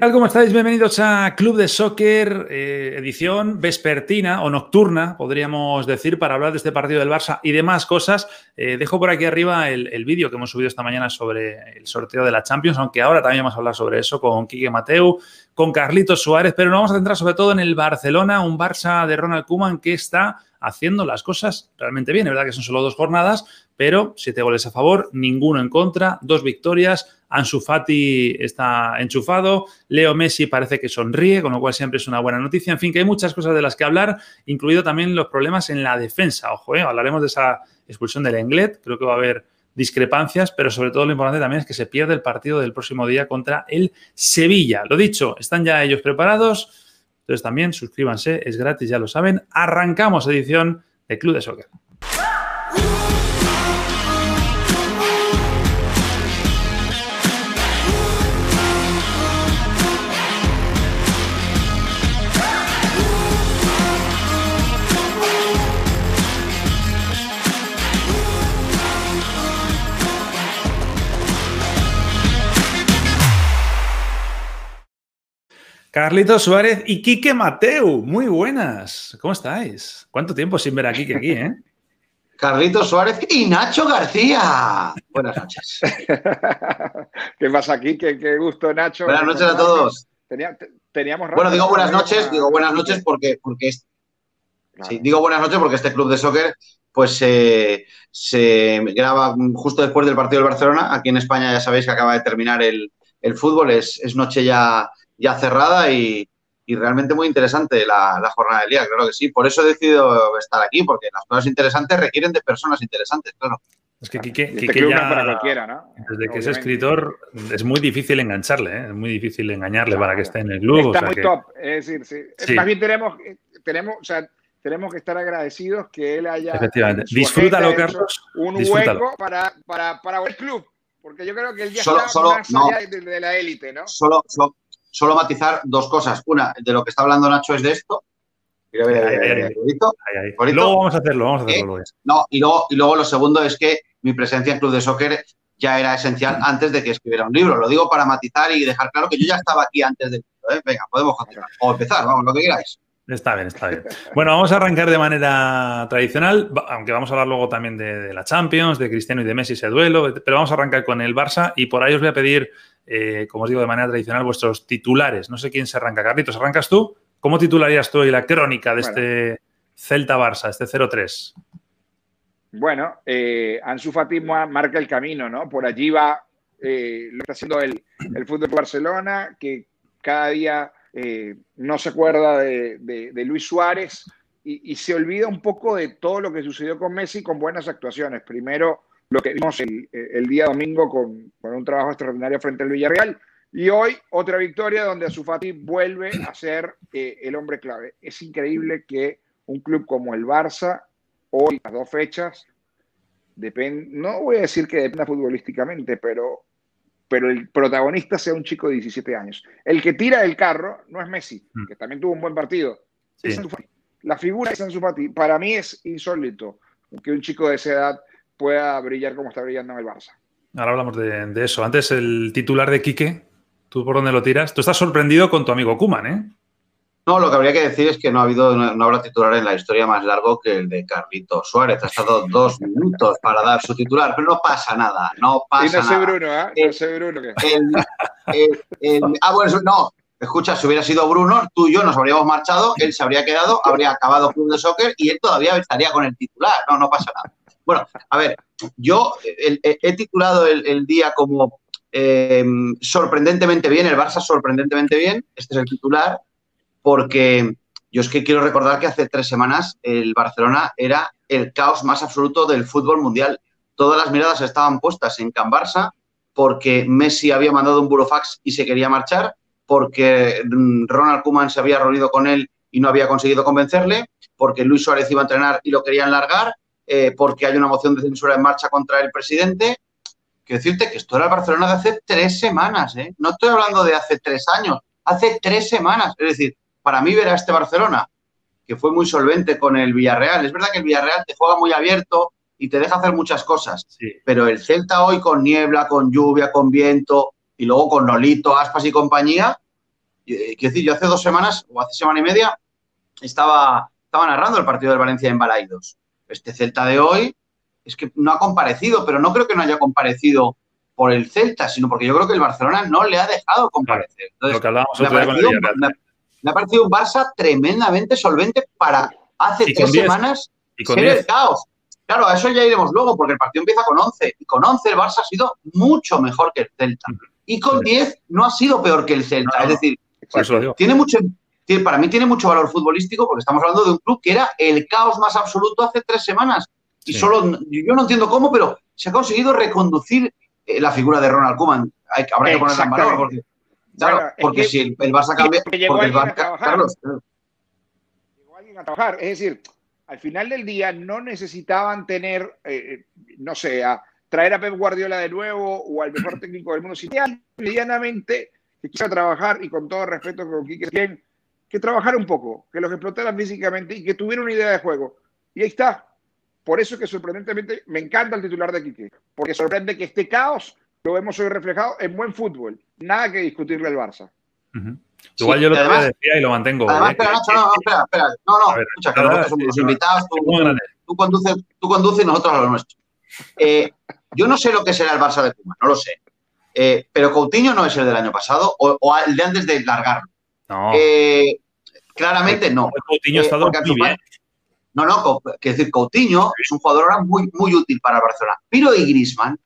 ¿Qué? ¿Cómo estáis? Bienvenidos a Club de Soccer, eh, edición vespertina o nocturna, podríamos decir, para hablar de este partido del Barça y demás cosas. Eh, dejo por aquí arriba el, vídeo que hemos subido esta mañana sobre el sorteo de la Champions, aunque ahora también vamos a hablar sobre eso con Quique Mateu, con Carlitos Suárez, pero nos vamos a centrar sobre todo en el Barcelona, un Barça de Ronald Koeman que está haciendo las cosas realmente bien. Verdad que son solo dos jornadas, pero siete goles a favor, ninguno en contra, dos victorias. Ansu Fati está enchufado, Leo Messi parece que sonríe, con lo cual siempre es una buena noticia. En fin, que hay muchas cosas de las que hablar, incluido también los problemas en la defensa. Ojo, ¿eh? hablaremos de esa expulsión del Englet, creo que va a haber discrepancias, pero sobre todo lo importante también es que se pierde el partido del próximo día contra el Sevilla. Lo dicho, están ya ellos preparados. Entonces también suscríbanse, es gratis, ya lo saben. Arrancamos edición de Club de Soccer. Carlitos Suárez y Quique Mateu, muy buenas. ¿Cómo estáis? ¿Cuánto tiempo sin ver a Quique aquí, eh? Carlitos Suárez y Nacho García. Buenas noches. ¿Qué pasa aquí? Qué, qué gusto, Nacho. Buenas noches a todos. Tenía, teníamos bueno, digo buenas noches, digo buenas noches porque, porque es, claro. sí, digo buenas noches porque este club de soccer pues eh, se graba justo después del partido del Barcelona. Aquí en España ya sabéis que acaba de terminar el, el fútbol, es, es noche ya ya cerrada y, y realmente muy interesante la, la, jornada del día, claro que sí. Por eso he decidido estar aquí, porque las cosas interesantes requieren de personas interesantes, claro. Es que Quique, Quique ya, para cualquiera, ¿no? Desde Obviamente. que es escritor, es muy difícil engancharle, ¿eh? es muy difícil engañarle claro. para que esté en el club. Está o sea muy que... top, es decir, sí. Sí. más bien tenemos, tenemos, o sea, tenemos que estar agradecidos que él haya. Efectivamente. Disfrútalo, Carlos. Un disfrútalo. hueco para, para, para el club, porque yo creo que él ya solo, está solo, más no. allá de, de, la élite, ¿no? Solo, solo, solo matizar dos cosas. Una, de lo que está hablando Nacho es de esto. Mira, mira. Luego vamos a hacerlo, vamos a hacerlo. Eh, no, y luego, y luego lo segundo es que mi presencia en Club de Soccer ya era esencial antes de que escribiera un libro. Lo digo para matizar y dejar claro que yo ya estaba aquí antes del libro. ¿eh? Venga, podemos continuar. O empezar, vamos, lo que queráis. Está bien, está bien. Bueno, vamos a arrancar de manera tradicional, aunque vamos a hablar luego también de, de la Champions, de Cristiano y de Messi, ese duelo, pero vamos a arrancar con el Barça y por ahí os voy a pedir, eh, como os digo, de manera tradicional, vuestros titulares. No sé quién se arranca. Carlitos, ¿arrancas tú? ¿Cómo titularías tú hoy la crónica de bueno. este Celta-Barça, este 0-3? Bueno, eh, Ansu Fati marca el camino, ¿no? Por allí va eh, lo que está haciendo el, el fútbol de Barcelona, que cada día eh, no se acuerda de, de, de Luis Suárez y, y, se olvida un poco de todo lo que sucedió con Messi con buenas actuaciones. Primero, lo que vimos el, el día domingo con, con, un trabajo extraordinario frente al Villarreal y hoy otra victoria donde Azufati vuelve a ser eh, el hombre clave. Es increíble que un club como el Barça, hoy, a dos fechas, no voy a decir que dependa futbolísticamente, pero pero el protagonista sea un chico de 17 años. El que tira el carro no es Messi, mm. que también tuvo un buen partido. Sí. Es la figura de Fati, para mí es insólito que un chico de esa edad pueda brillar como está brillando en el Barça. Ahora hablamos de, de eso. Antes el titular de Quique, ¿tú por dónde lo tiras? Tú estás sorprendido con tu amigo Kuman, ¿eh? No, lo que habría que decir es que no ha habido, no, habrá titular en la historia más largo que el de Carlito Suárez. Ha estado dos minutos para dar su titular, pero no pasa nada, no pasa y no sé nada. Bruno, ¿eh? No sé Bruno. ¿qué? El, el, el, ah, bueno, no. Escucha, si hubiera sido Bruno, tú y yo nos habríamos marchado, él se habría quedado, habría acabado Club de Soccer y él todavía estaría con el titular. No, no pasa nada. Bueno, a ver, yo he titulado el, día como eh, sorprendentemente bien, el Barça sorprendentemente bien, este es el titular, porque yo es que quiero recordar que hace tres semanas el Barcelona era el caos más absoluto del fútbol mundial. Todas las miradas estaban puestas en Can Barça porque Messi había mandado un burofax y se quería marchar, porque Ronald Koeman se había reunido con él y no había conseguido convencerle, porque Luis Suárez iba a entrenar y lo querían largar, eh, porque hay una moción de censura en marcha contra el presidente. Quiero decirte que esto era el Barcelona de hace tres semanas, ¿eh? No estoy hablando de hace tres años, hace tres semanas. Es decir, para mí ver a este Barcelona, que fue muy solvente con el Villarreal, es verdad que el Villarreal te juega muy abierto y te deja hacer muchas cosas, pero el Celta hoy con niebla, con lluvia, con viento y luego con Nolito, Aspas y compañía, eh, quiero decir, yo hace dos semanas o hace semana y media estaba, estaba narrando el partido del Valencia en Balaidos. Este Celta de hoy es que no ha comparecido, pero no creo que no haya comparecido por el Celta, sino porque yo creo que el Barcelona no le ha dejado comparecer. Entonces, me, ha parecido, me, ha parecido, un Barça tremendamente solvente para hace tres semanas ser el caos. Claro, a eso ya iremos luego, porque el partido empieza con 11. Y con 11 el Barça ha sido mucho mejor que el Celta. Y con 10 no ha sido peor que el Celta. es decir, tiene mucho, para mí tiene mucho valor futbolístico porque estamos hablando de un club que era el caos más absoluto hace tres semanas. Y solo, yo no entiendo cómo, pero se ha conseguido reconducir eh, la figura de Ronald Koeman. Hay, habrá que ponerla en valor porque, claro, porque si el, Barça cambia. Porque el Barça, Carlos, Llegó alguien a trabajar. Es decir, al final del día no necesitaban tener, eh, eh, no sé, a traer a Pep Guardiola de nuevo o al mejor técnico del mundo. Si medianamente que quiera trabajar y con todo respeto con Quique bien, que trabajara un poco, que los explotaran físicamente y que tuviera una idea de juego. Y ahí está. Por eso que sorprendentemente me encanta el titular de Quique, porque sorprende que este caos lo vemos hoy reflejado en buen fútbol. Nada que discutirle al Barça. Igual yo lo además, decía y lo mantengo. Además, ¿eh? espera, no, no, espera, espera. No, no, escucha, que nosotros somos los invitados, tú, conduces, tú conduces y nosotros a lo nuestro. Eh, yo no sé lo que será el Barça de Puma, no lo sé. Eh, pero Coutinho no es el del año pasado o, el de antes de largarlo. No. Eh, claramente no. Coutinho ha estado muy bien. No, no, que decir, Coutinho es un jugador ahora muy, muy útil para Barcelona. Pero y Grisman,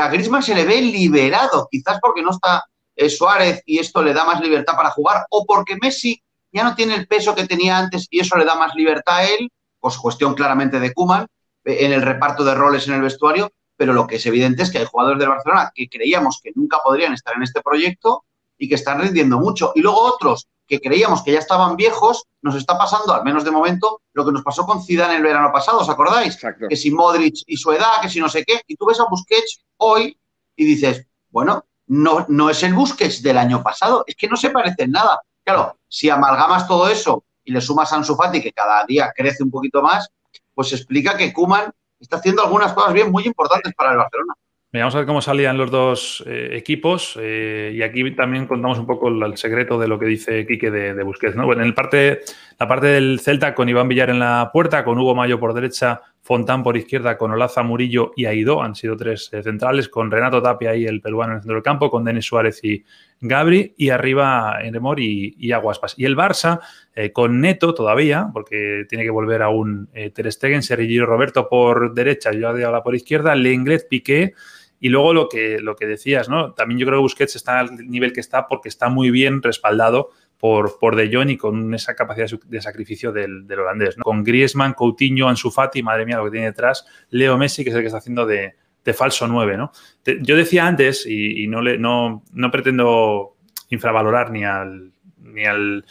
a Grisman se le ve liberado, quizás porque no está Suárez y esto le da más libertad para jugar, o porque Messi ya no tiene el peso que tenía antes y eso le da más libertad a él, pues cuestión claramente de Kuman, en el reparto de roles en el vestuario, pero lo que es evidente es que hay jugadores de Barcelona que creíamos que nunca podrían estar en este proyecto y que están rindiendo mucho. Y luego otros que creíamos que ya estaban viejos, nos está pasando, al menos de momento, lo que nos pasó con Zidane el verano pasado, ¿os acordáis? Que si Modric y su edad, que si no sé qué, y tú ves a Busquets hoy y dices, bueno, no, no es el Busquets del año pasado, es que no se parece en nada. Claro, si amalgamas todo eso y le sumas a Ansu Fati, que cada día crece un poquito más, pues explica que Kuman está haciendo algunas cosas bien muy importantes para el Barcelona. Vamos a ver cómo salían los dos eh, equipos eh, y aquí también contamos un poco el, secreto de lo que dice Quique de, de Busquets. ¿no? Bueno, en el parte, la parte del Celta con Iván Villar en la puerta, con Hugo Mayo por derecha, Fontán por izquierda, con Olaza Murillo y Aidó, han sido tres eh, centrales, con Renato Tapia y el peruano en el centro del campo, con Denis Suárez y Gabri, y arriba Enremor y, Aguaspas. Y el Barça con Neto todavía, porque tiene que volver a un Ter Stegen, Sergio Roberto por derecha, yo la por izquierda, Lenglet, Piqué, y luego lo que, lo que decías, ¿no? También yo creo que Busquets está al nivel que está porque está muy bien respaldado por, por De Jong y con esa capacidad de sacrificio del, holandés. ¿no? Con Griezmann, Coutinho, Ansu Fati, madre mía lo que tiene detrás, Leo Messi, que es el que está haciendo de, falso 9. ¿no? yo decía antes, y, no, le, no, no, pretendo infravalorar ni al, ni al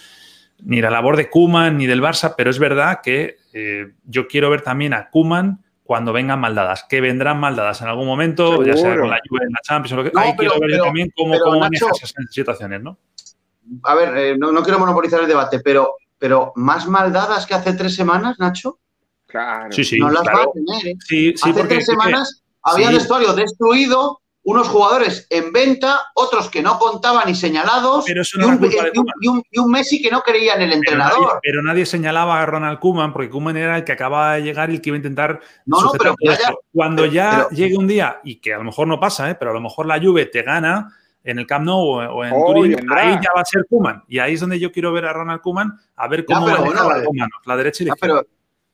ni la labor de Kuman ni del Barça, pero es verdad que eh, yo quiero ver también a Kuman cuando vengan maldadas, que vendrán maldadas en algún momento, ya sea con la Juve en la Champions o lo que no, Ahí quiero ver también cómo, cómo esas situaciones, ¿no? A ver, eh, no, quiero monopolizar el debate, pero, pero ¿más maldadas que hace tres semanas, Nacho? Claro. Sí, sí. No las va a tener. ¿eh? Sí, sí, hace tres semanas había vestuario destruido, unos jugadores en venta, otros que no contaban y señalados, y, un, Messi que no creía en el entrenador. Pero nadie, señalaba a Ronald Koeman, porque Koeman era el que acababa de llegar y el que iba a intentar. No, no, pero cuando ya llegue un día, y que a lo mejor no pasa, ¿eh? pero a lo mejor la Juve te gana en el Camp Nou o, en Turín, ahí ya va a ser Koeman. Y ahí es donde yo quiero ver a Ronald Koeman, a ver cómo va a la, derecha y la izquierda.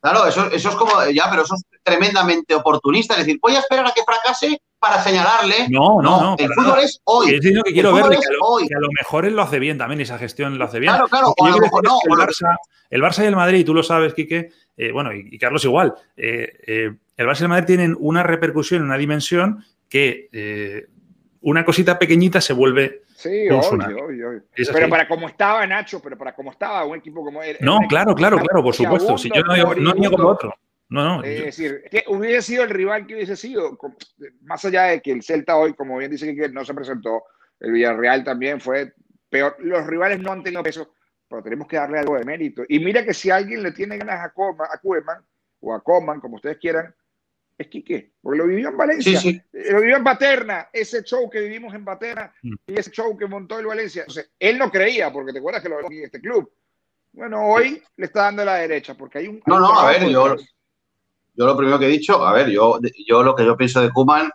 Claro, eso, eso es como, ya, pero eso es tremendamente oportunista. Es decir, voy a esperar a que fracase para señalarle. No, no, no. el fútbol es hoy. Es que quiero ver, que, a lo mejor él lo hace bien también, esa gestión lo hace bien. Claro, claro, o a lo mejor no. El Barça, el Barça, y el Madrid, tú lo sabes, Quique, eh, bueno, y, Carlos igual, eh, eh, el Barça y el Madrid tienen una repercusión, una dimensión que una cosita pequeñita se vuelve Sí, obvio, obvio. Pero para como estaba Nacho, pero para como estaba un equipo como él. No, claro, claro, claro, por supuesto. Si yo no, no niego lo otro. No, no. Es decir, que hubiese sido el rival que hubiese sido, más allá de que el Celta hoy, como bien dice que no se presentó, el Villarreal también fue peor. Los rivales no han tenido peso, pero tenemos que darle algo de mérito. Y mira que si alguien le tiene ganas a, Koeman, a Koeman o a Coman, como ustedes quieran, es Quique, porque lo vivió en Valencia, lo vivió en Paterna, ese show que vivimos en Paterna mm. y ese show que montó el Valencia. Entonces, él no creía, porque te acuerdas que lo en este club. Bueno, hoy le está dando la derecha, porque hay un... No, no, a ver, yo, yo lo primero que he dicho, a ver, yo, yo lo que yo pienso de Kuman,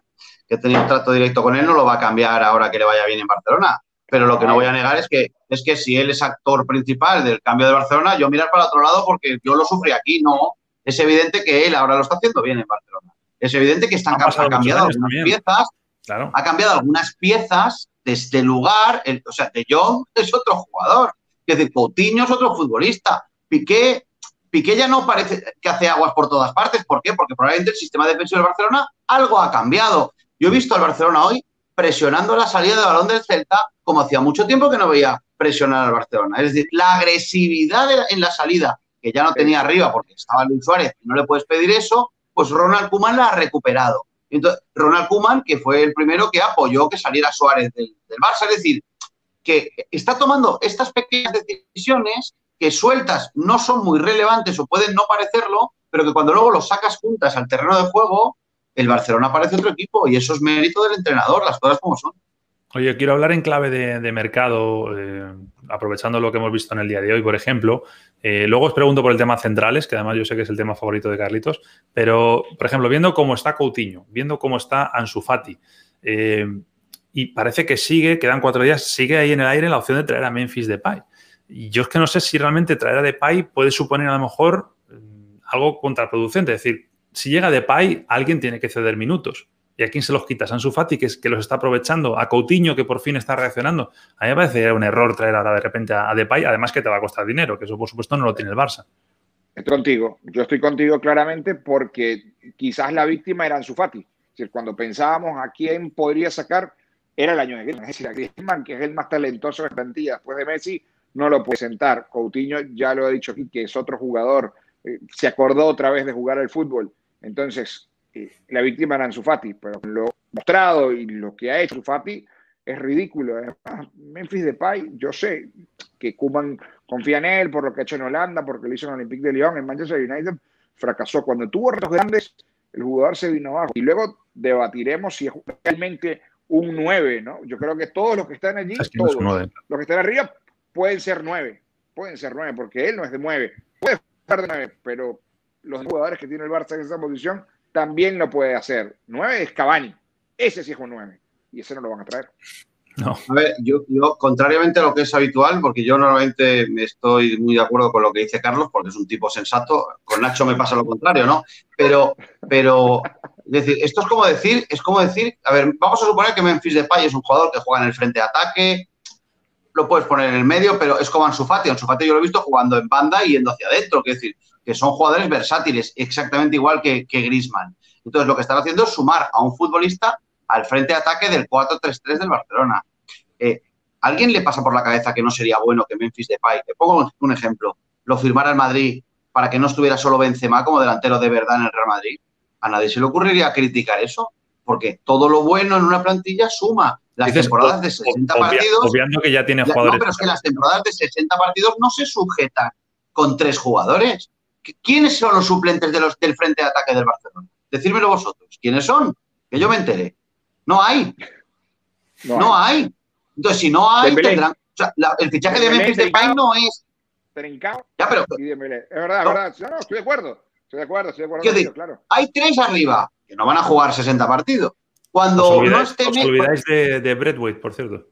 que tenido un trato directo con él, no lo va a cambiar ahora que le vaya bien en Barcelona. Pero lo que no voy a negar es que, es que si él es actor principal del cambio de Barcelona, yo mirar para otro lado porque yo lo sufrí aquí, no. Es evidente que él ahora lo está haciendo bien en Barcelona. Es evidente que están, ha, cambiado algunas piezas. Ha cambiado algunas piezas de este lugar. o sea, De Jong es otro jugador. Es decir, Coutinho es otro futbolista. Piqué, Piqué ya no parece que hace aguas por todas partes. ¿Por qué? Porque probablemente el sistema defensivo del Barcelona algo ha cambiado. Yo he visto al Barcelona hoy presionando la salida de balón del Celta como hacía mucho tiempo que no veía presionar al Barcelona. Es decir, la agresividad en la salida, que ya no tenía arriba porque estaba Luis Suárez y no le puedes pedir eso, pues Ronald Kuman la ha recuperado. Entonces, Ronald Kuman, que fue el primero que apoyó que saliera Suárez del, Barça, es decir, que está tomando estas pequeñas decisiones que sueltas no son muy relevantes o pueden no parecerlo, pero que cuando luego los sacas juntas al terreno de juego, el Barcelona parece otro equipo y eso es mérito del entrenador, las cosas como son. Oye, quiero hablar en clave de, mercado, eh, aprovechando lo que hemos visto en el día de hoy, por ejemplo. Eh, luego os pregunto por el tema centrales, que además yo sé que es el tema favorito de Carlitos, pero, por ejemplo, viendo cómo está Coutinho, viendo cómo está Ansu Fati, eh, y parece que sigue, quedan cuatro días, sigue ahí en el aire la opción de traer a Memphis Depay. Y yo es que no sé si realmente traer a Depay puede suponer a lo mejor mm, algo contraproducente, es decir, si llega Depay, alguien tiene que ceder minutos. ¿Y a quién se los quitas? A Ansu Fati, que, es, que los está aprovechando, a Coutinho, que por fin está reaccionando. A mí me parece un error traer ahora de repente a, Depay, además que te va a costar dinero, que eso por supuesto no lo tiene el Barça. Estoy contigo, yo estoy contigo claramente porque quizás la víctima era Ansu Fati. Es decir, cuando pensábamos a quién podría sacar, era el año de Griezmann. Es decir, a Griezmann, que es el más talentoso de plantilla después de Messi, no lo puede sentar. Coutinho, ya lo he dicho aquí, que es otro jugador, eh, se acordó otra vez de jugar al fútbol. Entonces, la víctima era Ansu Fati, pero lo mostrado y lo que ha hecho Ansu Fati es ridículo. Además, Memphis Depay, yo sé que Kuman confía en él por lo que ha hecho en Holanda, porque lo hizo en Olympique de Lyon, en Manchester United, fracasó. Cuando tuvo retos grandes, el jugador se vino abajo. Y luego debatiremos si es realmente un 9, ¿no? Yo creo que todos los que están allí, todos los que están arriba, pueden ser 9. Pueden ser 9, porque él no es de 9. Puede estar de 9, pero los jugadores que tiene el Barça en esa posición también lo puede hacer. 9 es Cavani. Ese sí es un 9. Y ese no lo van a traer. No. A ver, yo, contrariamente a lo que es habitual, porque yo normalmente me estoy muy de acuerdo con lo que dice Carlos, porque es un tipo sensato, con Nacho me pasa lo contrario, ¿no? Pero, pero, es decir, esto es como decir, es como decir, a ver, vamos a suponer que Memphis Depay es un jugador que juega en el frente de ataque, lo puedes poner en el medio, pero es como Ansu Fati. Ansu Fati yo lo he visto jugando en banda y yendo hacia adentro, es decir, que son jugadores versátiles, exactamente igual que, que Grisman. Entonces, lo que están haciendo es sumar a un futbolista al frente de ataque del 4-3-3 del Barcelona. Eh, ¿Alguien le pasa por la cabeza que no sería bueno que Memphis Depay, te pongo un ejemplo, lo firmara el Madrid para que no estuviera solo Benzema como delantero de verdad en el Real Madrid? A nadie se le ocurriría criticar eso, porque todo lo bueno en una plantilla suma. Las temporadas de 60 partidos. Obviando que ya tiene jugadores. No, pero es que las temporadas de 60 partidos no se sujetan con tres jugadores. ¿Quiénes son los suplentes de los, del frente de ataque del Barcelona? Decírmelo vosotros. ¿Quiénes son? Que yo me enteré. No hay. No, hay. Entonces, si no hay, tendrán. O sea, el fichaje de Memphis Depay no es. Trincao ya, pero. Es verdad, es verdad. No, estoy de acuerdo. Estoy de acuerdo, estoy de acuerdo. claro. Hay tres arriba que no van a jugar 60 partidos. Cuando no estén. Os olvidáis de, de Breadway, por cierto.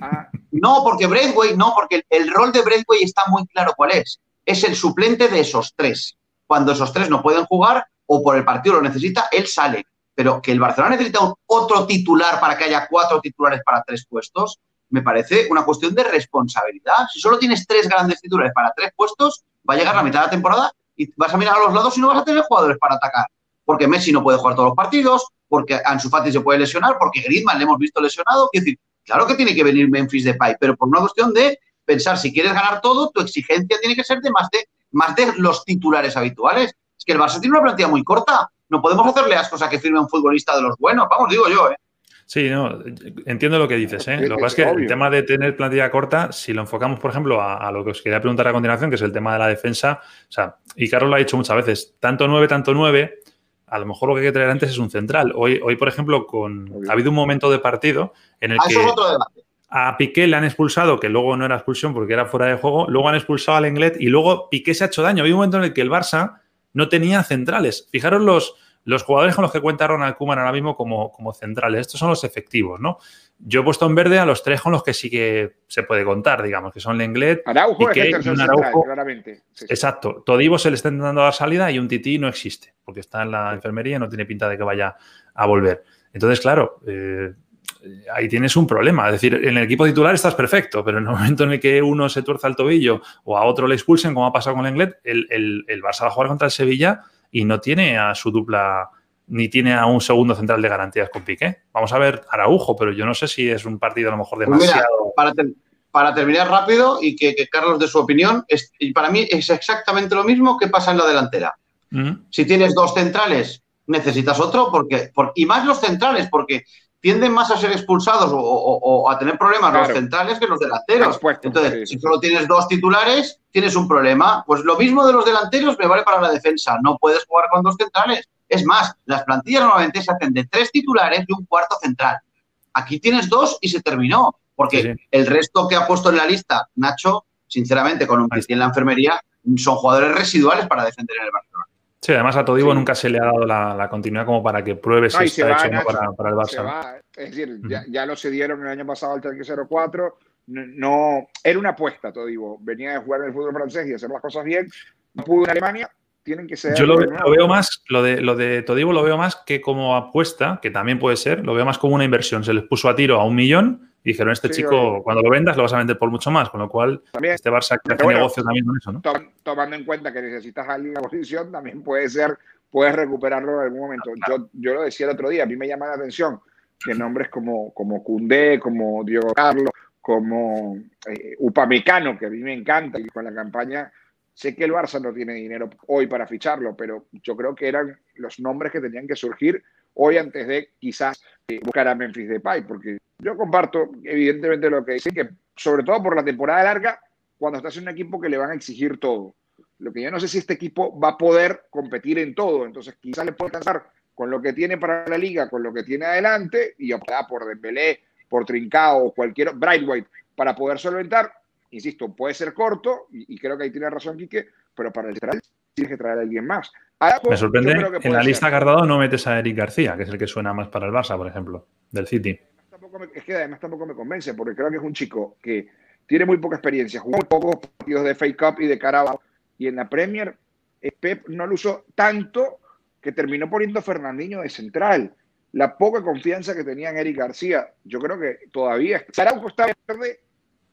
Ah. No, porque Breadway, no, porque el, el rol de Breadway está muy claro cuál es es el suplente de esos tres. Cuando esos tres no pueden jugar o por el partido lo necesita, él sale. Pero que el Barcelona necesita otro titular para que haya cuatro titulares para tres puestos, me parece una cuestión de responsabilidad. Si solo tienes tres grandes titulares para tres puestos, va a llegar la mitad de la temporada y vas a mirar a los lados y no vas a tener jugadores para atacar. Porque Messi no puede jugar todos los partidos, porque Ansu Fati se puede lesionar, porque Griezmann le hemos visto lesionado. Es decir, Claro que tiene que venir Memphis Depay, pero por una cuestión de pensar, si quieres ganar todo, tu exigencia tiene que ser de más de, más de los titulares habituales. Es que el Barça tiene una plantilla muy corta. No podemos hacerle ascos a que firme un futbolista de los buenos. Vamos, digo yo, ¿eh? Sí, no, entiendo lo que dices. ¿eh? Lo que pasa es que el tema de tener plantilla corta, si lo enfocamos, por ejemplo, a, lo que os quería preguntar a continuación, que es el tema de la defensa, o sea, y Carlos lo ha dicho muchas veces, tanto 9, tanto 9, a lo mejor lo que hay que traer antes es un central. Hoy, hoy por ejemplo, con, ha habido un momento de partido en el ah, que a Piqué le han expulsado, que luego no era expulsión porque era fuera de juego, luego han expulsado al Englet y luego Piqué se ha hecho daño. Había un momento en el que el Barça no tenía centrales. Fijaros los los jugadores con los que cuenta Ronald Koeman ahora mismo como, como centrales, estos son los efectivos, ¿no? Yo he puesto en verde a los tres con los que sí que se puede contar, digamos, que son Lenglet, Araujo Piqué, y un Araujo. claramente. Exacto. Todivo se le está intentando dar salida y un Tití no existe, porque está en la enfermería y no tiene pinta de que vaya a volver. Entonces, claro, eh, ahí tienes un problema. Es decir, en el equipo titular estás perfecto, pero en el momento en el que uno se tuerza el tobillo o a otro le expulsen, como ha pasado con Lenglet, el, el, el Barça va a jugar contra el Sevilla y no tiene a su dupla ni tiene a un segundo central de garantías con Piqué. Vamos a ver Araujo, pero yo no sé si es un partido a lo mejor pues demasiado. para, terminar rápido y que, Carlos dé su opinión, y para mí es exactamente lo mismo que pasa en la delantera. Si tienes dos centrales, necesitas otro, porque, y más los centrales, porque tienden más a ser expulsados o, a tener problemas los centrales que los delanteros. Entonces, si solo tienes dos titulares, tienes un problema. Pues lo mismo de los delanteros me vale para la defensa. No puedes jugar con dos centrales. Es más, las plantillas normalmente se hacen de tres titulares y un cuarto central. Aquí tienes dos y se terminó. Porque el resto que ha puesto en la lista Nacho, sinceramente, con un pie en la enfermería, son jugadores residuales para defender en el Barcelona. Sí, además a Todibo nunca se le ha dado la, continuidad como para que pruebe si está hecho para, el Barça. Es decir, ya, lo cedieron el año pasado al 3-0-4. No, era una apuesta, Todibo. Venía de jugar en el fútbol francés y hacer las cosas bien. No pudo en Alemania. Tienen que ser. Yo lo, veo más, lo de, lo de Todibo lo veo más que como apuesta, que también puede ser, lo veo más como una inversión. Se les puso a tiro a un millón y dijeron, este chico, cuando lo vendas, lo vas a vender por mucho más, con lo cual este Barça hace negocio también con eso, ¿no? Tomando en cuenta que necesitas a alguien en la posición, también puede ser, puedes recuperarlo en algún momento. Yo, yo lo decía el otro día, a mí me llama la atención que nombres como, como Cundé, como Diego Carlos, como eh, Upamecano, que a mí me encanta, y con la campaña, sé que el Barça no tiene dinero hoy para ficharlo, pero yo creo que eran los nombres que tenían que surgir hoy antes de quizás eh, buscar a Memphis Depay, porque yo comparto evidentemente lo que dicen, que sobre todo por la temporada larga, cuando estás en un equipo que le van a exigir todo. Lo que yo no sé si este equipo va a poder competir en todo, entonces quizás le puede alcanzar con lo que tiene para la liga, con lo que tiene adelante, y optar por Dembélé, por Trincao o cualquier Brightway para poder solventar. Insisto, puede ser corto, y, creo que ahí tiene razón Quique, pero para el central tienes que traer a alguien más. Me sorprende, en la lista Cardado no metes a Eric García, que es el que suena más para el Barça, por ejemplo, del City. es que además tampoco me convence, porque creo que es un chico que tiene muy poca experiencia, jugó muy pocos partidos de Fake Cup y de Carabao, y en la Premier eh, Pep no lo usó tanto que terminó poniendo a Fernandinho de central. La poca confianza que tenía en Eric García, yo creo que todavía. Araujo está verde,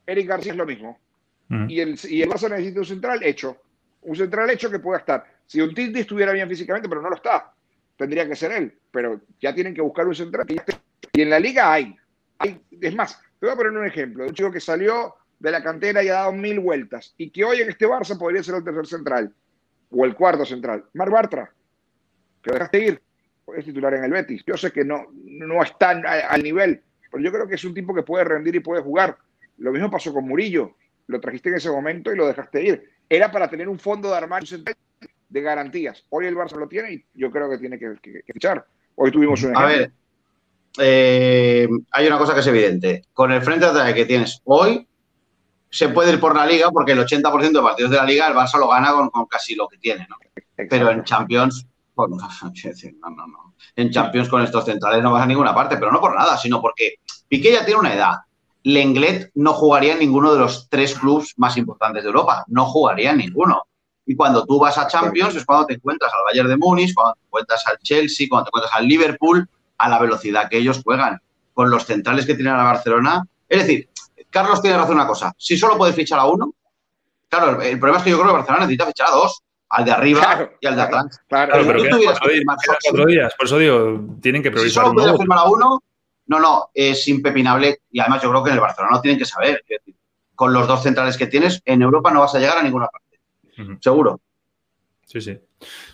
Eric García es lo mismo. Mm. Y, el, y el Barça necesita un central hecho. Un central hecho que pueda estar si un Titi estuviera bien físicamente, pero no lo está, tendría que ser él. Pero ya tienen que buscar un central. Y en la liga hay. hay es más, te voy a poner un ejemplo un chico que salió de la cantera y ha dado mil vueltas y que hoy en este Barça podría ser el tercer central o el cuarto central. Mar Bartra, que dejaste ir, es titular en el Betis. Yo sé que no, no está al nivel, pero yo creo que es un tipo que puede rendir y puede jugar. Lo mismo pasó con Murillo. Lo trajiste en ese momento y lo dejaste ir. Era para tener un fondo de armario de garantías. Hoy el Barça lo tiene y yo creo que tiene que, fichar. Hoy tuvimos un ejemplo. A ver, eh, hay una cosa que es evidente. Con el frente de que tienes hoy, se puede ir por la liga porque el 80% de partidos de la liga el Barça lo gana con, casi lo que tiene, ¿no? Pero en Champions, pues, no, no, no. En Champions con estos centrales no vas a ninguna parte, pero no por nada, sino porque Piqué ya tiene una edad. Lenglet no jugaría en ninguno de los tres clubes más importantes de Europa. No jugaría en ninguno. Y cuando tú vas a Champions es cuando te encuentras al Bayern de Múnich, cuando te encuentras al Chelsea, cuando te encuentras al Liverpool, a la velocidad que ellos juegan, con los centrales que tienen a Barcelona. Es decir, Carlos tiene razón una cosa, si solo puedes fichar a uno, claro, el, problema es que yo creo que Barcelona necesita fichar a dos, al de arriba y al de atrás. Claro, pero, que cuatro días, por eso digo, tienen que priorizar. Si solo puedes firmar a uno, No, no, es impepinable y además yo creo que en el Barcelona no tienen que saber. Con los dos centrales que tienes, en Europa no vas a llegar a ninguna parte. Seguro. Sí, sí.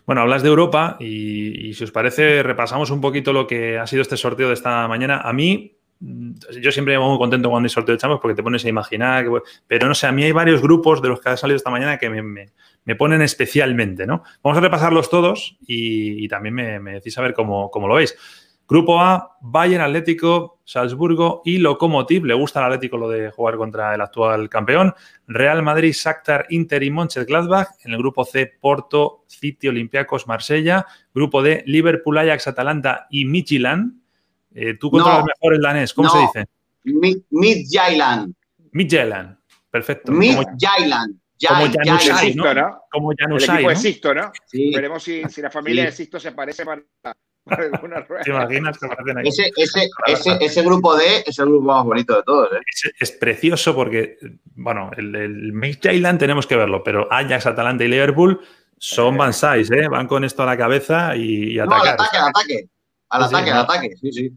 Bueno, hablas de Europa y, si os parece, repasamos un poquito lo que ha sido este sorteo de esta mañana. A mí, mm, yo siempre me muy contento cuando hay sorteo de chamos porque te pones a imaginar, pero no sé, a mí hay varios grupos de los que ha salido esta mañana que me, ponen especialmente, ¿no? Vamos a repasarlos todos y, también me, decís a ver cómo, cómo lo veis. Grupo A, Bayern Atlético, Salzburgo y Lokomotiv. Le gusta al Atlético lo de jugar contra el actual campeón. Real Madrid, Shakhtar, Inter y Mönchengladbach. En el grupo C, Porto, City, Olympiacos, Marsella. Grupo D, Liverpool, Ajax, Atalanta y Midtjylland. Eh, Tú controlas mejor el danés. ¿Cómo se dice? Midtjylland. Midtjylland. Perfecto. Midtjylland. Como Janusai, ¿no? Como Janusai, El equipo de Sisto, ¿no? Sí. Veremos si, si la familia de Sisto se parece para, ¿Te imaginas que aparecen ahí? Ese, ese, ese, ese, grupo D es el grupo más bonito de todos. ¿eh? Es, precioso porque, bueno, el, el Island tenemos que verlo, pero Ajax, Atalanta y Liverpool son van ¿eh? Van con esto a la cabeza y, atacar. al ataque, al ataque. Al ataque, al ataque, sí, sí.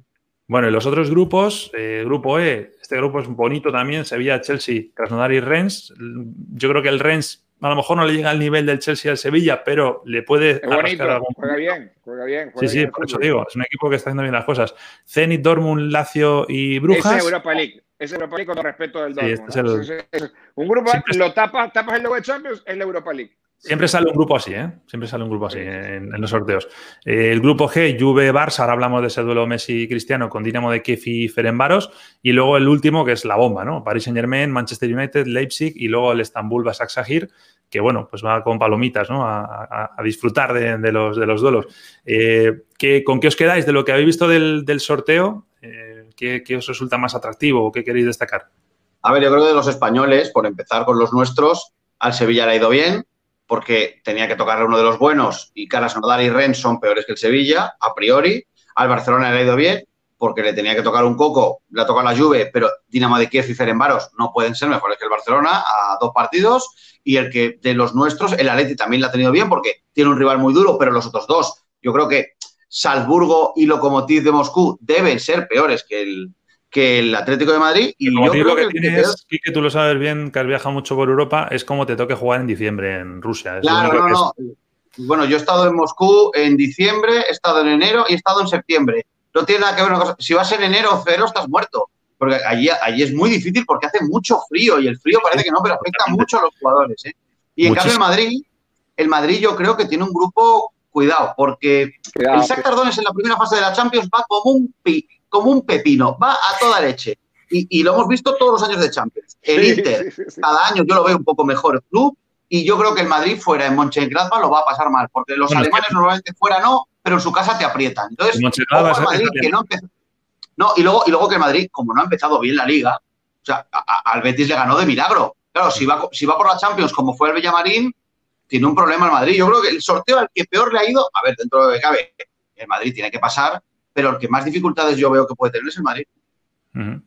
Bueno, y los otros grupos, eh, grupo E, este grupo es bonito también, Sevilla, Chelsea, Krasnodar y Rennes. Yo creo que el Rennes a lo mejor no le llega al nivel del Chelsea al Sevilla, pero le puede. bonito, juega bien, juega bien. sí, sí, por eso digo, es un equipo que está haciendo bien las cosas. Zenit, Dortmund, Lazio y Brujas. Es Europa League. Es Europa League con respeto del Dortmund. Sí, este un grupo, lo tapas, tapas el logo de Champions, es la Europa League. Siempre sale un grupo así, ¿eh? Siempre sale un grupo así en, los sorteos. Eh, el grupo G, Juve, Barça, ahora hablamos de ese duelo Messi-Cristiano con Dinamo de Kiev y Ferenbaros. Y luego el último, que es la bomba, ¿no? Paris Saint-Germain, Manchester United, Leipzig y luego el Estambul, Basaksehir, que bueno, pues va con palomitas, ¿no? A, disfrutar de, los, de los duelos. Eh, ¿Con qué os quedáis de lo que habéis visto del, sorteo? Eh, ¿qué, ¿qué, os resulta más atractivo o qué queréis destacar? A ver, yo creo que de los españoles, por empezar con los nuestros, al Sevilla le ha ido bien porque tenía que tocarle uno de los buenos y Caras Nodal y Ren son peores que el Sevilla, a priori. Al Barcelona le ha ido bien porque le tenía que tocar un coco, le ha tocado la Juve, pero Dinamo de Kiev y Ferenbaros no pueden ser mejores que el Barcelona a dos partidos. Y el que de los nuestros, el Atleti también le ha tenido bien porque tiene un rival muy duro, pero los otros dos, yo creo que Salzburgo y Lokomotiv de Moscú deben ser peores que el, que el Atlético de Madrid. Y yo creo que, tienes, que, tú lo sabes bien, que has viajado mucho por Europa, es como te toque jugar en diciembre en Rusia. claro, no, no. Bueno, yo he estado en Moscú en diciembre, he estado en enero y he estado en septiembre. No tiene nada que ver una cosa. Si vas en enero o cero, estás muerto. Porque allí, allí es muy difícil porque hace mucho frío y el frío parece que no, pero afecta mucho a los jugadores. ¿eh? Y en cambio, el Madrid, el Madrid yo creo que tiene un grupo, cuidado, porque el Shakhtar Donetsk en la primera fase de la Champions va como un pi como un pepino, va a toda leche. Y, lo hemos visto todos los años de Champions. El Inter, cada año yo lo veo un poco mejor el club, y yo creo que el Madrid fuera en Mönchengladbach lo va a pasar mal, porque los alemanes normalmente fuera no, pero en su casa te aprietan. Entonces, Madrid, que no, no y luego y luego que el Madrid, como no ha empezado bien la liga, o sea, al Betis le ganó de milagro. Claro, si va, si va por la Champions como fue el Villamarín, tiene un problema el Madrid. Yo creo que el sorteo al que peor le ha ido, a ver, dentro de lo que cabe, el Madrid tiene que pasar, pero el que más dificultades yo veo que puede tener es el Madrid.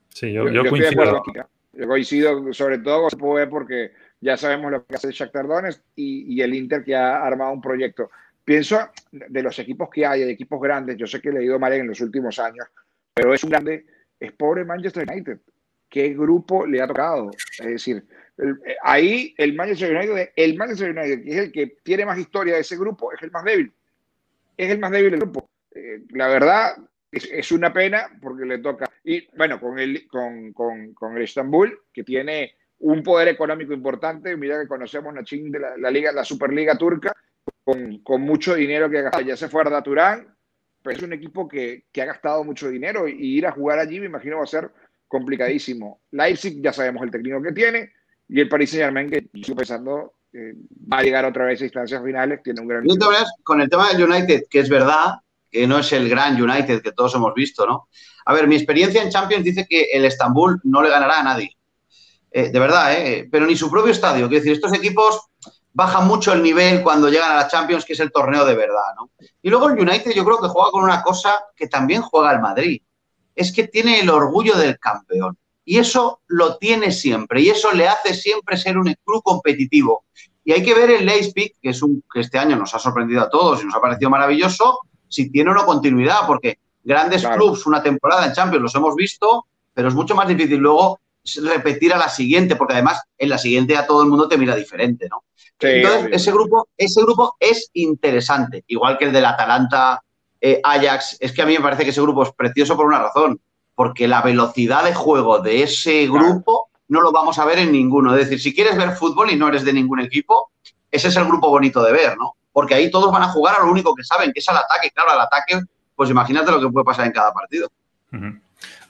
Sí, yo, coincido. Yo coincido sobre todo porque ya sabemos lo que hace el Shakhtar Donetsk y, el Inter que ha armado un proyecto. Pienso de los equipos que hay, de equipos grandes, yo sé que le he ido mal en los últimos años, pero es un grande, es pobre Manchester United. ¿Qué grupo le ha tocado? Es decir, ahí el Manchester United, el Manchester United, que es el que tiene más historia de ese grupo, es el más débil. Es el más débil del grupo. Eh, la verdad es, una pena porque le toca. Y bueno, con el, con, con, con el Estambul, que tiene un poder económico importante, mira que conocemos la de la, liga, la Superliga turca, con, con, mucho dinero que ha gastado. Ya se fue a Turán, pero es un equipo que, que, ha gastado mucho dinero y ir a jugar allí me imagino va a ser complicadísimo. Leipzig ya sabemos el técnico que tiene y el Paris Saint Germain que estoy pensando va a llegar otra vez a instancias finales, tiene un gran... Con el tema del United, que es verdad, que no es el gran United que todos hemos visto, ¿no? A ver, mi experiencia en Champions dice que el Estambul no le ganará a nadie. Eh, de verdad, ¿eh? Pero ni su propio estadio. Quiero decir, estos equipos bajan mucho el nivel cuando llegan a la Champions, que es el torneo de verdad, ¿no? Y luego el United yo creo que juega con una cosa que también juega el Madrid. Es que tiene el orgullo del campeón. Y eso lo tiene siempre. Y eso le hace siempre ser un club competitivo. Y hay que ver el Leipzig, que es un que este año nos ha sorprendido a todos y nos ha parecido maravilloso, si tiene una continuidad, porque grandes clubs una temporada en Champions, los hemos visto, pero es mucho más difícil luego repetir a la siguiente, porque además en la siguiente a todo el mundo te mira diferente, ¿no? Entonces, ese grupo, ese grupo es interesante, igual que el del Atalanta eh, Ajax. Es que a mí me parece que ese grupo es precioso por una razón, porque la velocidad de juego de ese grupo no lo vamos a ver en ninguno. Es decir, si quieres ver fútbol y no eres de ningún equipo, ese es el grupo bonito de ver, ¿no? Porque ahí todos van a jugar a lo único que saben, que es al ataque. Claro, al ataque, pues imagínate lo que puede pasar en cada partido.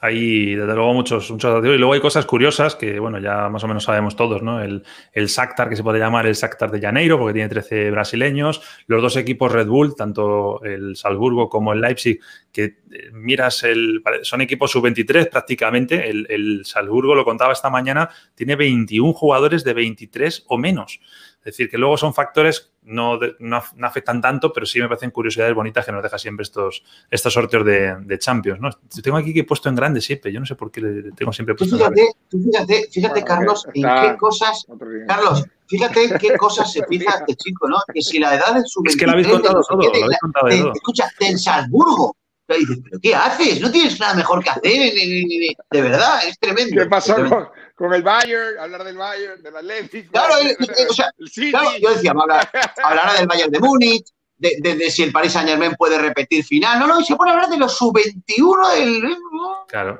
Hay, desde luego, muchos, muchos Y luego hay cosas curiosas que, bueno, ya más o menos sabemos todos, ¿no? El, el que se puede llamar el Shakhtar de Janeiro, porque tiene 13 brasileños. Los dos equipos Red Bull, tanto el Salzburgo como el Leipzig, que eh, miras, el, son equipos sub-23 prácticamente. El, el Salzburgo, lo contaba esta mañana, tiene 21 jugadores de 23 o menos. Es decir, que luego son factores no, no, afectan tanto, pero sí me parecen curiosidades bonitas que nos deja siempre estos, estos sorteos de, de Champions. ¿no? Tengo aquí que he puesto en grande siempre, yo no sé por qué le tengo siempre puesto fíjate, en fíjate, fíjate, Carlos, en qué cosas, Carlos, fíjate en qué cosas se fija este chico, ¿no? Que si la edad de su Es que lo habéis contado todo, lo habéis contado de todo. Escucha, en Salzburgo, dices, ¿pero qué haces? No tienes nada mejor que hacer. De verdad, es tremendo. ¿Qué pasó con, el Bayern? Hablar del Bayern, del Atlético. Claro, o sea, claro yo decía, hablar, hablará del Bayern de Múnich, de, de, si el Paris Saint Germain puede repetir final. No, no, y se pone a hablar de los sub-21 del. Claro.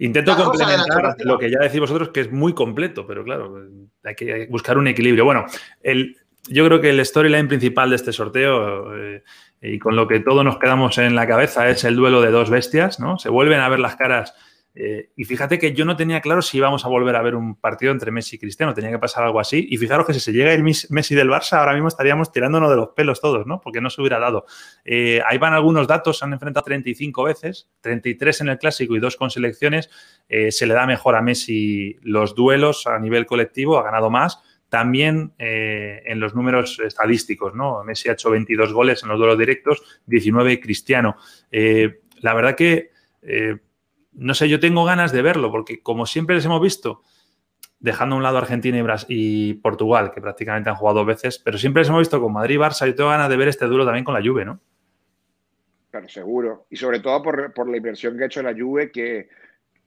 Intento complementar lo que ya decís vosotros, que es muy completo, pero claro, hay que buscar un equilibrio. Bueno, el, yo creo que el storyline principal de este sorteo eh, y con lo que todos nos quedamos en la cabeza es el duelo de dos bestias, ¿no? Se vuelven a ver las caras. Eh, y fíjate que yo no tenía claro si íbamos a volver a ver un partido entre Messi y Cristiano, tenía que pasar algo así. Y fijaros que si se llega el Messi del Barça, ahora mismo estaríamos tirándonos de los pelos todos, ¿no? Porque no se hubiera dado. Eh, ahí van algunos datos, se han enfrentado 35 veces, 33 en el clásico y dos con selecciones. Eh, se le da mejor a Messi los duelos a nivel colectivo, ha ganado más también eh, en los números estadísticos, ¿no? Messi ha hecho 22 goles en los duelos directos, 19 Cristiano. Eh, la verdad que, eh, no sé, yo tengo ganas de verlo, porque como siempre les hemos visto, dejando a un lado Argentina y, y, Portugal, que prácticamente han jugado dos veces, pero siempre les hemos visto con Madrid y Barça, yo tengo ganas de ver este duelo también con la Juve, ¿no? Claro, seguro. Y sobre todo por, la inversión que ha hecho la Juve, que,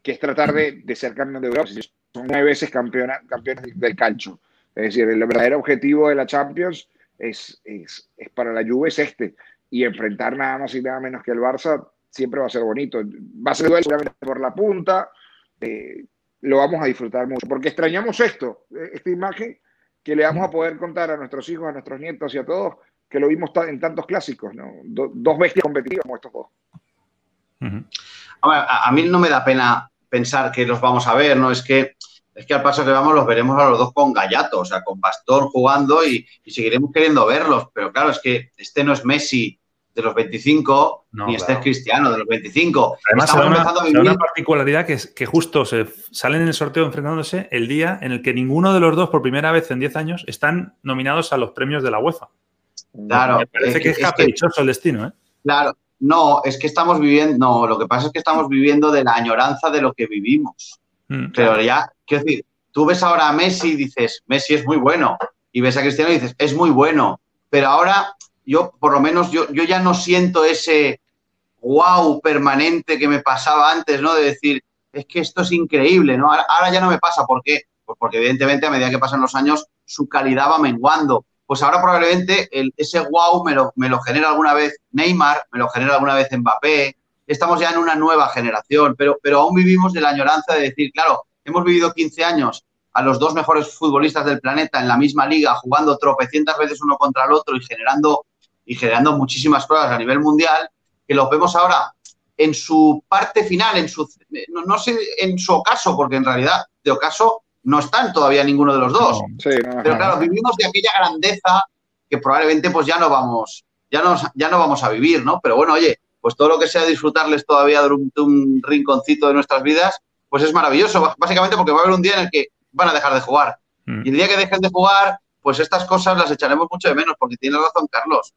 es tratar de, ser campeón de Europa. Son nueve veces campeones del calcio. Es decir, el verdadero objetivo de la Champions es, es, para la Juve es este. Y enfrentar nada más y nada menos que el Barça siempre va a ser bonito. Va a ser duelo por la punta. Eh, lo vamos a disfrutar mucho. Porque extrañamos esto, eh, esta imagen que le vamos a poder contar a nuestros hijos, a nuestros nietos y a todos, que lo vimos en tantos clásicos, ¿no? dos bestias competitivas como estos dos. a, a, mí no me da pena pensar que los vamos a ver, ¿no? Es que es que al paso que vamos los veremos a los dos con Gallato, o sea, con bastón jugando y, seguiremos queriendo verlos. Pero claro, es que este no es Messi de los 25, ni este es Cristiano de los 25. Además, Estamos una, particularidad que es que justo se salen en el sorteo enfrentándose el día en el que ninguno de los dos, por primera vez en 10 años, están nominados a los premios de la UEFA. Claro. Me parece que es, caprichoso el destino, ¿eh? Claro. No, es que estamos viviendo, no, lo que pasa es que estamos viviendo de la añoranza de lo que vivimos. Mm, Pero ya, quiero decir, tú ves ahora a Messi y dices, Messi es muy bueno. Y ves a Cristiano y dices, es muy bueno. Pero ahora, yo, por lo menos, yo, yo ya no siento ese wow permanente que me pasaba antes, ¿no? De decir, es que esto es increíble, ¿no? Ahora, ya no me pasa. ¿Por qué? Pues porque evidentemente a medida que pasan los años su calidad va menguando. Pues ahora probablemente ese wow me lo, me lo genera alguna vez Neymar, me lo genera alguna vez Mbappé, estamos ya en una nueva generación, pero, pero aún vivimos de la añoranza de decir, claro, hemos vivido 15 años a los dos mejores futbolistas del planeta en la misma liga, jugando tropecientas veces uno contra el otro y generando, y generando muchísimas pruebas a nivel mundial, que los vemos ahora en su parte final, en su, no, sé en su ocaso, porque en realidad de ocaso no están todavía ninguno de los dos. pero claro, vivimos de aquella grandeza que probablemente pues ya no vamos, ya no, ya no vamos a vivir, ¿no? Pero bueno, oye, pues todo lo que sea disfrutarles todavía de un, rinconcito de nuestras vidas, pues es maravilloso, básicamente porque va a haber un día en el que van a dejar de jugar. Mm. Y el día que dejen de jugar, pues estas cosas las echaremos mucho de menos, porque tiene razón Carlos.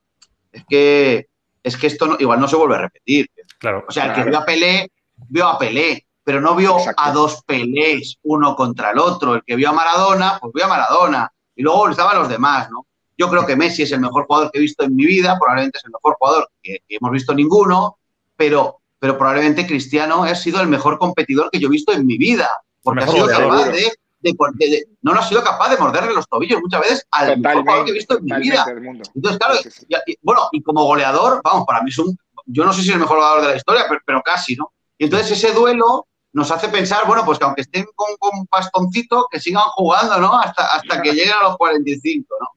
Es que, es que esto igual no se vuelve a repetir. Claro. O sea, el que vio a Pelé, vio a Pelé, pero no vio a dos Pelés, uno contra el otro. El que vio a Maradona, pues vio a Maradona. Y luego estaban los demás, ¿no? Yo creo que Messi es el mejor jugador que he visto en mi vida, probablemente es el mejor jugador que, hemos visto ninguno, pero pero probablemente Cristiano ha sido el mejor competidor que yo he visto en mi vida, porque ha sido capaz de, no lo ha sido capaz de morderle los tobillos muchas veces al mejor jugador que he visto en mi vida. Entonces, claro, bueno, y como goleador, vamos, para mí es un, yo no sé si es el mejor goleador de la historia, pero, casi, ¿no? Y entonces ese duelo nos hace pensar, bueno, pues que aunque estén con, con bastoncito, que sigan jugando, ¿no? Hasta, hasta que lleguen a los 45, ¿no?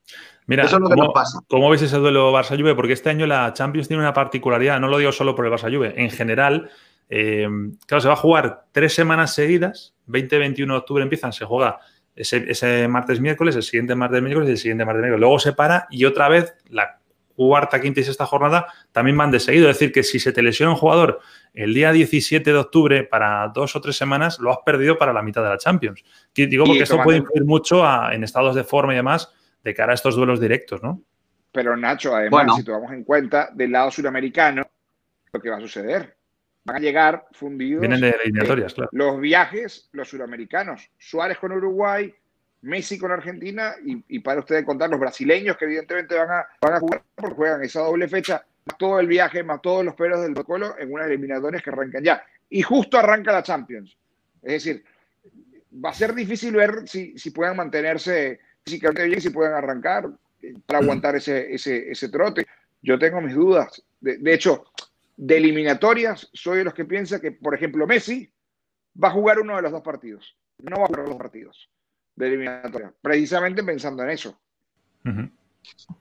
Mira, Eso es lo que ¿cómo, nos pasa. ¿cómo ves ese duelo Barça-Juve? Porque este año la Champions tiene una particularidad, no lo digo solo por el Barça-Juve, en general, eh, claro, se va a jugar tres semanas seguidas, 20-21 de octubre empiezan, se juega ese, martes-miércoles, el siguiente martes-miércoles y el siguiente martes-miércoles. Luego se para y otra vez la cuarta, quinta y sexta jornada también van de seguido. Es decir, que si se te lesiona un jugador el día 17 de octubre para dos o tres semanas, lo has perdido para la mitad de la Champions. Digo porque esto puede influir mucho en estados de forma y demás de cara a estos duelos directos, ¿no? Pero Nacho, además, si tomamos en cuenta del lado suramericano, lo que va a suceder. Van a llegar fundidos. Vienen de eliminatorias, claro. Los viajes, los suramericanos. Suárez con Uruguay, Messi con Argentina y, para ustedes contar los brasileños que evidentemente van a, van a jugar porque juegan esa doble fecha, más todo el viaje, más todos los pelos del protocolo en unas eliminatorias que arrancan ya. Y justo arranca la Champions. Es decir, va a ser difícil ver si, si puedan mantenerse físicamente bien, si pueden arrancar eh, para aguantar ese, ese, ese trote. Yo tengo mis dudas. De, hecho, de eliminatorias, soy de los que piensa que, por ejemplo, Messi va a jugar uno de los dos partidos. No va a jugar los dos partidos de eliminatoria, precisamente pensando en eso.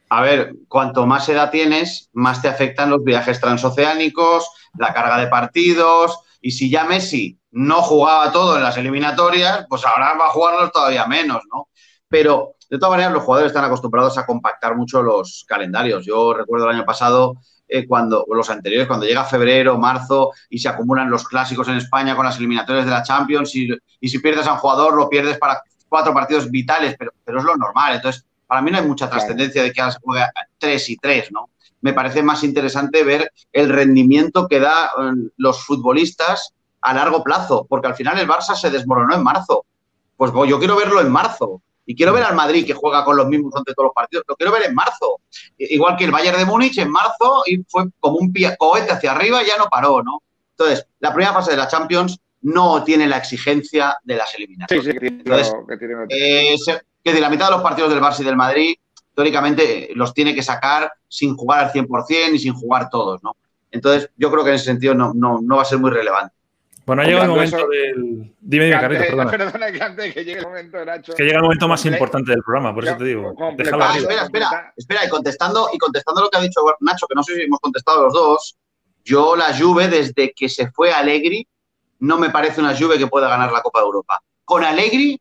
A ver, cuanto más edad tienes, más te afectan los viajes transoceánicos, la carga de partidos, y si ya Messi no jugaba todo en las eliminatorias, pues ahora va a jugarlos todavía menos, ¿no? Pero de todas maneras los jugadores están acostumbrados a compactar mucho los calendarios. Yo recuerdo el año pasado, eh, cuando los anteriores, cuando llega febrero, marzo y se acumulan los clásicos en España con las eliminatorias de la Champions y, si pierdes a un jugador lo pierdes para cuatro partidos vitales, pero, pero es lo normal. Entonces, para mí no hay mucha trascendencia de que ahora se juegue tres y tres, ¿no? Me parece más interesante ver el rendimiento que dan eh, los futbolistas a largo plazo, porque al final el Barça se desmoronó en marzo. Pues yo quiero verlo en marzo. Y quiero ver al Madrid que juega con los mismos ante todos los partidos. Lo quiero ver en marzo. Igual que el Bayern de Múnich en marzo y fue como un cohete hacia arriba y ya no paró, ¿no? Entonces, la primera fase de la Champions no tiene la exigencia de las eliminatorias. Sí, sí, que tiene, que tiene... Eh, que de la mitad de los partidos del Barça y del Madrid, teóricamente los tiene que sacar sin jugar al 100% y sin jugar todos, ¿no? Entonces, yo creo que en ese sentido no, no, no va a ser muy relevante. Bueno, ha llegado el momento del. Dime, dime, Carlitos, perdona. Perdona que antes que llegue el momento, Nacho. Que llega el momento más importante del programa, por eso te digo. Ah, espera, espera, espera, y contestando, y contestando lo que ha dicho Nacho, que no sé si hemos contestado los dos, yo la Juve, desde que se fue Allegri, no me parece una Juve que pueda ganar la Copa de Europa. Con Allegri,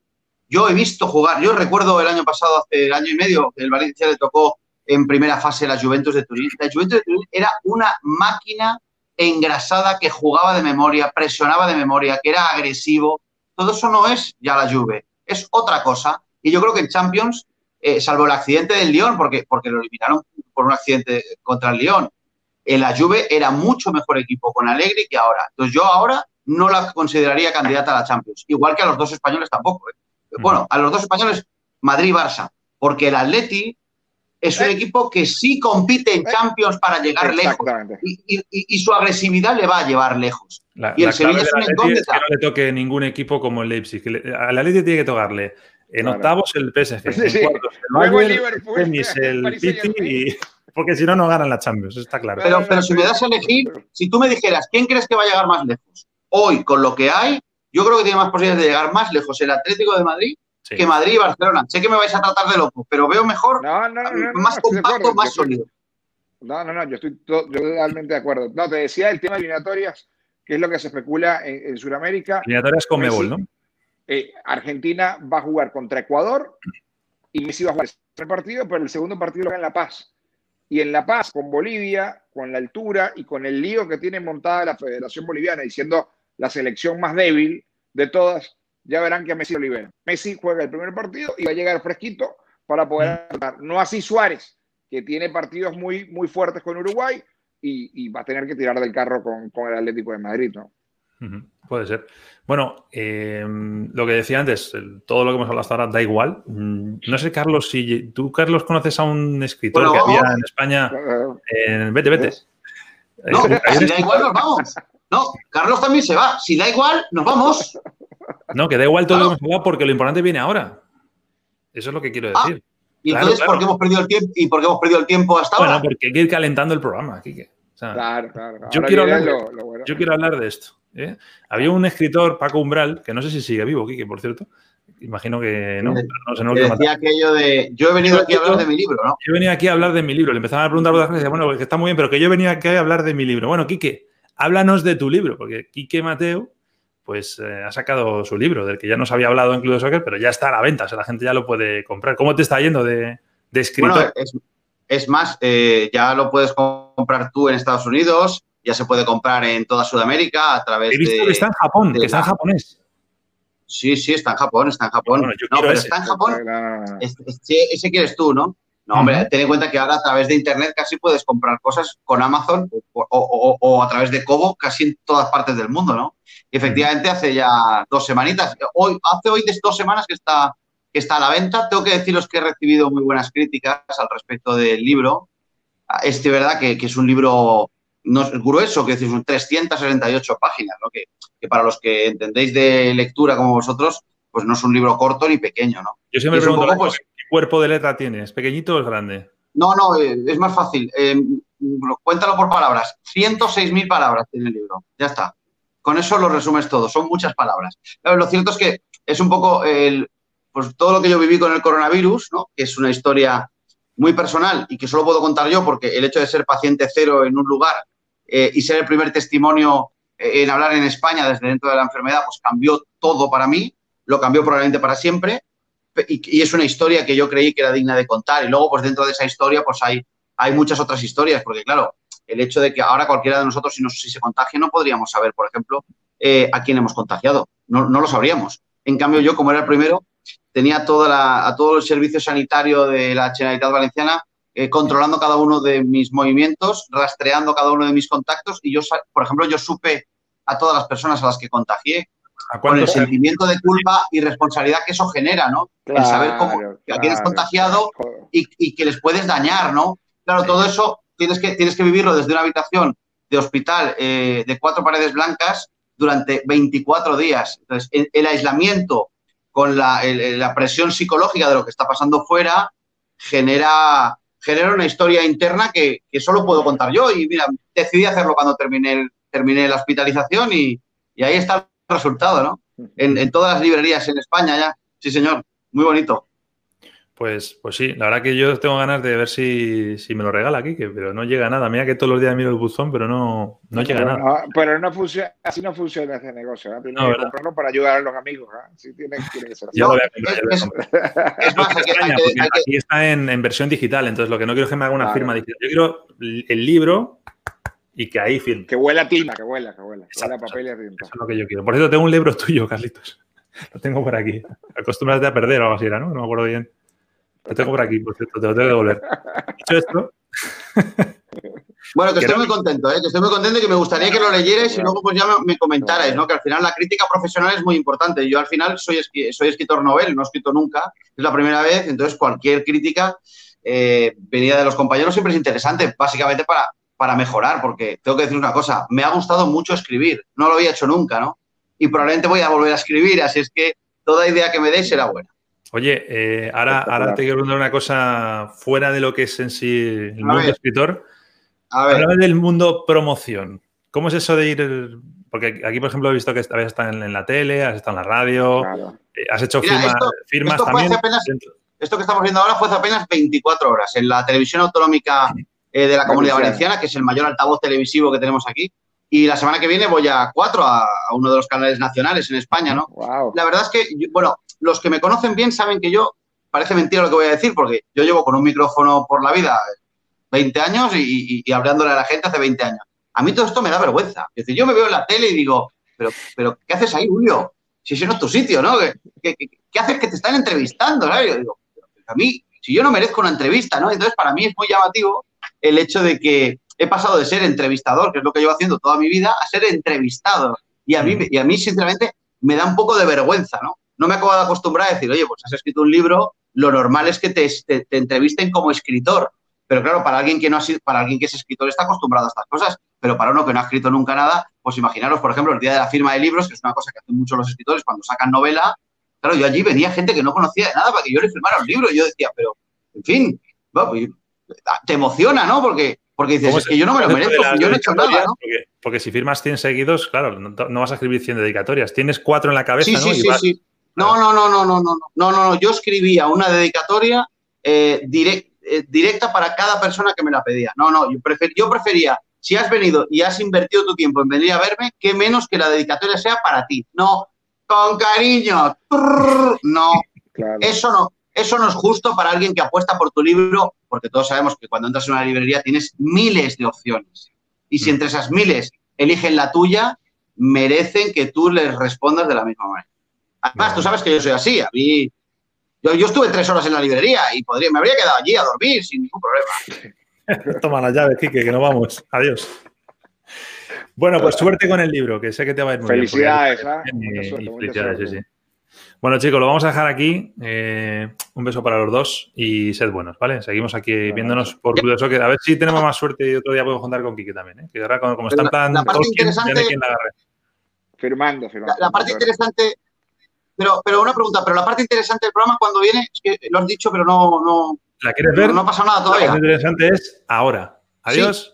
yo he visto jugar, yo recuerdo el año pasado, hace el año y medio, el Valencia le tocó en primera fase la Juventus de Turín. La Juventus de Turín era una máquina engrasada que jugaba de memoria, presionaba de memoria, que era agresivo. Todo eso no es ya la Juve, es otra cosa. Y yo creo que en Champions, eh, salvo el accidente del Lyon, porque, porque lo eliminaron por un accidente contra el Lyon, en la Juve era mucho mejor equipo con Allegri que ahora. Entonces yo ahora no la consideraría candidata a la Champions, igual que a los dos españoles tampoco. ¿eh? Bueno, a los dos españoles, Madrid-Barça, porque el Atleti es un equipo que sí compite en Champions para llegar lejos. Y, su agresividad le va a llevar lejos. y el Sevilla es un incógnita. Es que no le toque ningún equipo como el Leipzig. Al Atleti tiene que tocarle en octavos el PSG, en cuartos el Bayern, tenis, el City, porque si no, no ganan la Champions, está claro. Pero, pero si me das a elegir, si tú me dijeras, ¿quién crees que va a llegar más lejos? Hoy, con lo que hay, yo creo que tiene más posibilidades de llegar más lejos el Atlético de Madrid que Madrid y Barcelona. Sé que me vais a tratar de loco, pero veo mejor, más compacto, más sólido. No, no, no, yo estoy totalmente de acuerdo. No, te decía el tema de eliminatorias, que es lo que se especula en, Sudamérica. Eliminatorias con Mebol, ¿no? Eh, Argentina va a jugar contra Ecuador y Messi va a jugar el primer partido, pero el segundo partido lo va en La Paz. Y en La Paz, con Bolivia, con la altura y con el lío que tiene montada la Federación Boliviana, diciendo la selección más débil de todas, ya verán que Messi lo libera. Messi juega el primer partido y va a llegar fresquito para poder mm. No así Suárez, que tiene partidos muy, muy fuertes con Uruguay y, va a tener que tirar del carro con, el Atlético de Madrid, ¿no? Puede ser. Bueno, em, lo que decía antes, todo lo que hemos hablado hasta ahora da igual. Mm, no sé, Carlos, si tú, Carlos, conoces a un escritor que había en España. En... Vete, vete. No, si da igual, nos vamos. No, Carlos también se va. Si da igual, nos vamos. No, que da igual todo lo que hemos porque lo importante viene ahora. Eso es lo que quiero Ah, decir. Y Claro, entonces, ¿por qué hemos perdido el tiempo? ¿Y por qué hemos perdido el tiempo hasta bueno, ahora? porque hay que ir calentando el programa. O sea, Claro, claro. Yo quiero hablar de- lo- lo bueno. Yo quiero hablar de esto. ¿eh? Había un escritor, Paco Umbral, que no sé si sigue vivo, Quique, por cierto. Imagino que no. Pero no sé, no lo Que quiero decía matar. aquello de. Yo he venido aquí a hablar de mi libro, ¿no? Yo venía aquí a hablar de mi libro. Le empezaban a preguntar otras cosas y decía, bueno, que está muy bien, pero que yo venía aquí a hablar de mi libro. Bueno, Quique, háblanos de tu libro, porque Quique Mateo, pues eh, ha sacado su libro, del que ya nos había hablado en Club de Soccer, pero ya está a la venta, o sea, la gente ya lo puede comprar. ¿Cómo te está yendo de, de escritor? Bueno, es, es más, eh, ya lo puedes comprar tú en Estados Unidos, ya se puede comprar en toda Sudamérica a través He visto de. que está en Japón, de que está en japonés. Sí, sí, está en Japón, está en Japón. Bueno, yo no, pero ese. está en Japón. Ese, ese quieres tú, ¿no? No, hombre, ten en cuenta que ahora a través de Internet casi puedes comprar cosas con Amazon o, o- o- o a través de Kobo casi en todas partes del mundo, ¿no? Y efectivamente hace ya dos semanitas, hoy, hace hoy de dos semanas que está, que está a la venta. Tengo que deciros que he recibido muy buenas críticas al respecto del libro. Ah, Es de verdad que, que es un libro no es grueso, que decir, son 368 páginas, ¿no? Que, que para los que entendéis de lectura como vosotros, pues no es un libro corto ni pequeño, ¿no? Yo siempre Es un pregunto, poco, pues- ¿qué cuerpo de letra tienes? ¿Pequeñito o es grande? No, no, eh, es más fácil. Eh, cuéntalo por palabras. 106.000 palabras tiene el libro. Ya está. Con eso lo resumes todo. Son muchas palabras. Lo cierto es que es un poco el, pues, todo lo que yo viví con el coronavirus, ¿no? que es una historia muy personal y que solo puedo contar yo porque el hecho de ser paciente cero en un lugar eh, y ser el primer testimonio eh, en hablar en España desde dentro de la enfermedad, pues cambió todo para mí. Lo cambió probablemente para siempre y, y es una historia que yo creí que era digna de contar. Y luego, pues dentro de esa historia, pues hay, hay muchas otras historias, porque claro, el hecho de que ahora cualquiera de nosotros, si, nos, si se contagia, no podríamos saber, por ejemplo, eh, a quién hemos contagiado. No, no lo sabríamos. En cambio, yo, como era el primero, tenía toda la, a todo el servicio sanitario de la Generalitat Valenciana eh, controlando cada uno de mis movimientos, rastreando cada uno de mis contactos y yo, por ejemplo, yo supe a todas las personas a las que contagié ¿A con el sentimiento de culpa y responsabilidad que eso genera, ¿no? el saber cómo, Claro, a quién es contagiado y que les puedes dañar, ¿no? Claro, todo eso tienes que, tienes que vivirlo desde una habitación de hospital eh, de cuatro paredes blancas durante 24 días. Entonces, el, el aislamiento con la, el- la presión psicológica de lo que está pasando fuera genera, genera una historia interna que, que solo puedo contar yo. Y mira, decidí hacerlo cuando terminé, terminé la hospitalización y, y ahí está el resultado, ¿no? En, en todas las librerías en España ya. Sí, señor. Muy bonito. Pues, pues sí, la verdad que yo tengo ganas de ver si, si me lo regala Quique, pero no llega nada. Mira que todos los días miro el buzón, pero no, no llega pero, nada. no, pero no funciona, así no funciona ese negocio. ¿no? Tienes No, que ¿verdad? comprarlo para ayudar a los amigos. ¿no? Sí, tiene, tiene que ser así. Ya No, lo voy a comprar, es- más, que- Extraña, que- porque que- aquí está en, en versión digital, entonces lo que no quiero es que me haga una Claro. firma digital. Yo quiero el libro y que ahí firme. Que huela a tinta, que huela, que huela. Exacto, Huela a papel y a tinta. Eso es lo que yo quiero. Por cierto, tengo un libro tuyo, Carlitos. Lo tengo por aquí. Acostúmbrate a perder o algo así era, ¿no? No me acuerdo bien. Lo tengo por aquí, por cierto, te lo tengo que devolver. Dicho esto, Bueno, que estoy muy contento, ¿eh? que estoy muy contento y que me gustaría que lo leyerais y luego pues ya me, me comentarais, ¿no? Que al final la crítica profesional es muy importante. Yo al final soy, soy escritor novel, no he escrito nunca, es la primera vez, entonces cualquier crítica eh, venida de los compañeros siempre es interesante, básicamente para, para mejorar, porque tengo que decir una cosa, me ha gustado mucho escribir, no lo había hecho nunca, ¿no? Y probablemente voy a volver a escribir, así es que toda idea que me deis será buena. Oye, eh, ahora, ahora te quiero preguntar una cosa fuera de lo que es en sí el A mundo ver. escritor. A ver, Háblame del mundo promoción. ¿Cómo es eso de ir? Porque aquí, por ejemplo, he visto que habías estado en, en la tele, has estado en la radio, Claro. eh, has hecho Mira, firma- esto- firmas esto también. apenas- esto que estamos viendo ahora fue hace apenas 24 horas en la televisión autonómica eh, de la Comunidad Valenciana. Valenciana, que es el mayor altavoz televisivo que tenemos aquí. Y la semana que viene voy a cuatro, a, a uno de los canales nacionales en España, ¿no? Wow. La verdad es que, yo- bueno, los que me conocen bien saben que yo, parece mentira lo que voy a decir, porque yo llevo con un micrófono por la vida 20 años y, y- y hablándole a la gente hace 20 años. A mí todo esto me da vergüenza. Es decir, yo me veo en la tele y digo, pero, pero ¿qué haces ahí, Julio? Si ese no es tu sitio, ¿no? ¿Qué, qué- qué- qué haces que te están entrevistando? ¿sabes? Yo digo, a mí, si yo no merezco una entrevista, ¿no? Entonces, para mí es muy llamativo el hecho de que he pasado de ser entrevistador, que es lo que llevo haciendo toda mi vida, a ser entrevistado. Y a mí, Mm. y a mí sinceramente, me da un poco de vergüenza, ¿no? No me acabo de acostumbrar a decir, oye, pues has escrito un libro, lo normal es que te, te- te entrevisten como escritor. Pero claro, para alguien que no ha sido, para alguien que es escritor está acostumbrado a estas cosas, pero para uno que no ha escrito nunca nada, pues imaginaros, por ejemplo, el día de la firma de libros, que es una cosa que hacen muchos los escritores cuando sacan novela. Claro, yo allí venía gente que no conocía de nada para que yo le firmara un libro. Y yo decía, pero, en fin, pues, te emociona, ¿no? Porque, porque dices, es que yo no me lo merezco, yo no he hecho nada, ¿no? Porque, si firmas 100 seguidos, claro, no, vas a escribir 100 dedicatorias. Tienes cuatro en la cabeza, sí, ¿no? Sí, sí, sí. No, no, no, no, no, no, no, no, no. Yo escribía una dedicatoria eh, eh, directa para cada persona que me la pedía. No, no, yo, yo prefería, si has venido y has invertido tu tiempo en venir a verme, que menos que la dedicatoria sea para ti. No, con cariño. no, eso no. Eso no es justo para alguien que apuesta por tu libro, porque todos sabemos que cuando entras en una librería tienes miles de opciones. Y si mm. entre esas miles eligen la tuya, merecen que tú les respondas de la misma manera. Además, tú sabes que yo soy así. A mí, yo, estuve tres horas en la librería y podría, me habría quedado allí a dormir sin ningún problema. Toma las llaves, Kike, que no vamos. Adiós. Bueno, pues suerte con el libro, que sé que te va a ir muy bien. Felicidades, ¿ah? Felicidades, sí, sí. Bueno, chicos, lo vamos a dejar aquí. Eh, un beso para los dos y sed buenos, ¿vale? Seguimos aquí viéndonos por Club de Soccer. A ver si tenemos más suerte y otro día puedo contar con Kike también, ¿eh? Que ahora como, están tan la, parte interesante, quién la agarre. Firmando, firmando. La, parte interesante, pero, pero una pregunta, pero la parte interesante del programa cuando viene, es que lo has dicho, pero no, no, ¿La quieres ver? No, ha pasado nada todavía. La parte interesante es ahora. Adiós.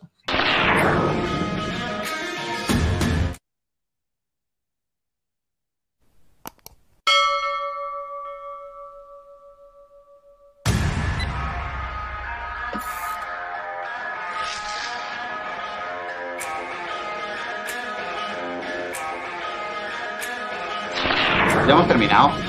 out.